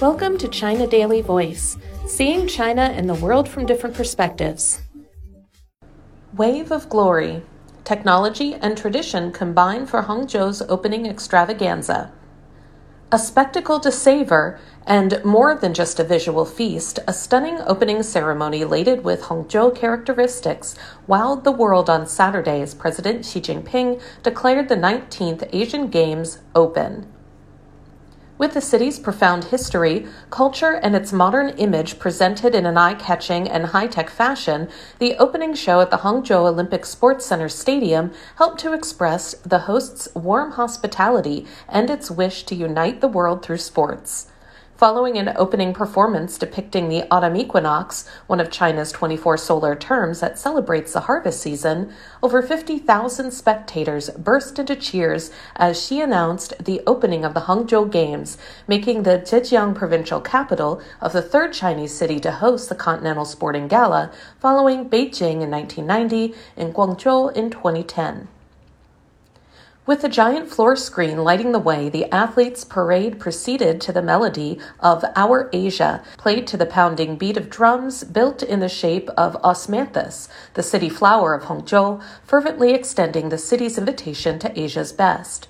Welcome to China Daily Voice, seeing China and the world from different perspectives. Wave of Glory Technology and tradition combine for Hangzhou's opening extravaganza. A spectacle to savor, and more than just a visual feast, a stunning opening ceremony laden with Hangzhou characteristics wowed the world on Saturday as President Xi Jinping declared the 19th Asian Games open. With the city's profound history, culture, and its modern image presented in an eye catching and high tech fashion, the opening show at the Hangzhou Olympic Sports Center Stadium helped to express the host's warm hospitality and its wish to unite the world through sports. Following an opening performance depicting the autumn equinox, one of China's 24 solar terms that celebrates the harvest season, over 50,000 spectators burst into cheers as Xi announced the opening of the Hangzhou Games, making the Zhejiang provincial capital of the third Chinese city to host the Continental Sporting Gala, following Beijing in 1990 and Guangzhou in 2010. With the giant floor screen lighting the way, the athletes' parade proceeded to the melody of Our Asia, played to the pounding beat of drums built in the shape of osmanthus, the city flower of Hangzhou, fervently extending the city's invitation to Asia's best.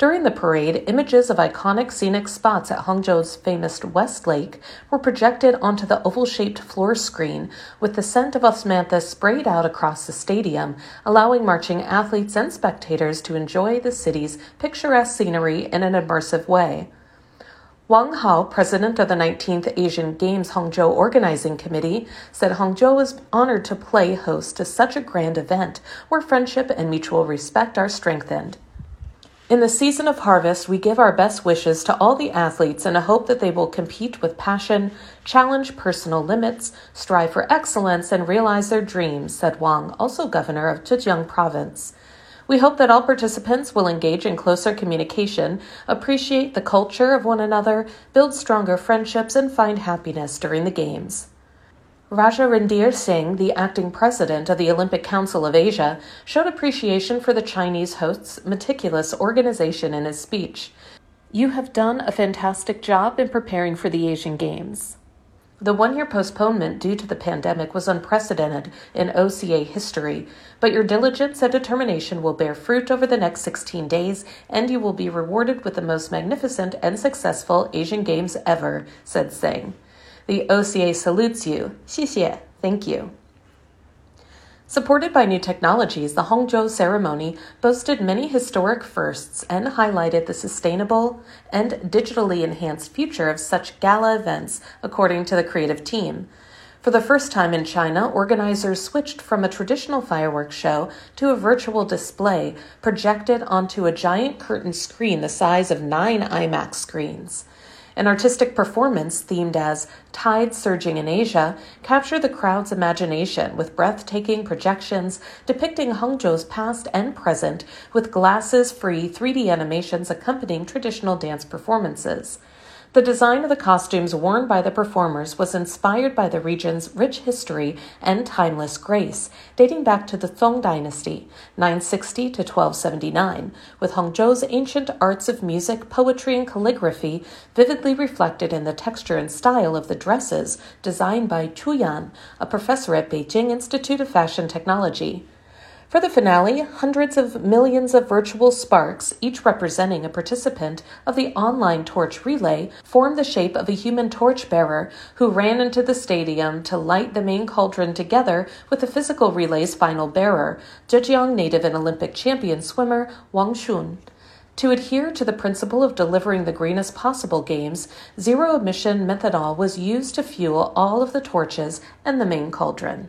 During the parade, images of iconic scenic spots at Hangzhou's famous West Lake were projected onto the oval shaped floor screen, with the scent of osmanthus sprayed out across the stadium, allowing marching athletes and spectators to enjoy the city's picturesque scenery in an immersive way. Wang Hao, president of the 19th Asian Games Hangzhou Organizing Committee, said Hangzhou was honored to play host to such a grand event where friendship and mutual respect are strengthened. In the season of harvest, we give our best wishes to all the athletes in a hope that they will compete with passion, challenge personal limits, strive for excellence, and realize their dreams, said Wang, also governor of Zhejiang province. We hope that all participants will engage in closer communication, appreciate the culture of one another, build stronger friendships, and find happiness during the Games. Raja Randhir Singh, the acting president of the Olympic Council of Asia, showed appreciation for the Chinese host's meticulous organization in his speech. You have done a fantastic job in preparing for the Asian Games. The one year postponement due to the pandemic was unprecedented in OCA history, but your diligence and determination will bear fruit over the next 16 days, and you will be rewarded with the most magnificent and successful Asian Games ever, said Singh. The OCA salutes you. 谢谢. Thank you. Supported by new technologies, the Hangzhou ceremony boasted many historic firsts and highlighted the sustainable and digitally enhanced future of such gala events, according to the creative team. For the first time in China, organizers switched from a traditional fireworks show to a virtual display projected onto a giant curtain screen the size of nine IMAX screens. An artistic performance themed as Tide Surging in Asia captured the crowd's imagination with breathtaking projections depicting Hangzhou's past and present with glasses free 3D animations accompanying traditional dance performances. The design of the costumes worn by the performers was inspired by the region's rich history and timeless grace, dating back to the Song Dynasty, 960 to 1279, with Hangzhou's ancient arts of music, poetry, and calligraphy vividly reflected in the texture and style of the dresses designed by Chu Yan, a professor at Beijing Institute of Fashion Technology. For the finale, hundreds of millions of virtual sparks, each representing a participant of the online torch relay, formed the shape of a human torchbearer who ran into the stadium to light the main cauldron together with the physical relay's final bearer, Zhejiang native and Olympic champion swimmer Wang Shun. To adhere to the principle of delivering the greenest possible games, zero emission methanol was used to fuel all of the torches and the main cauldron.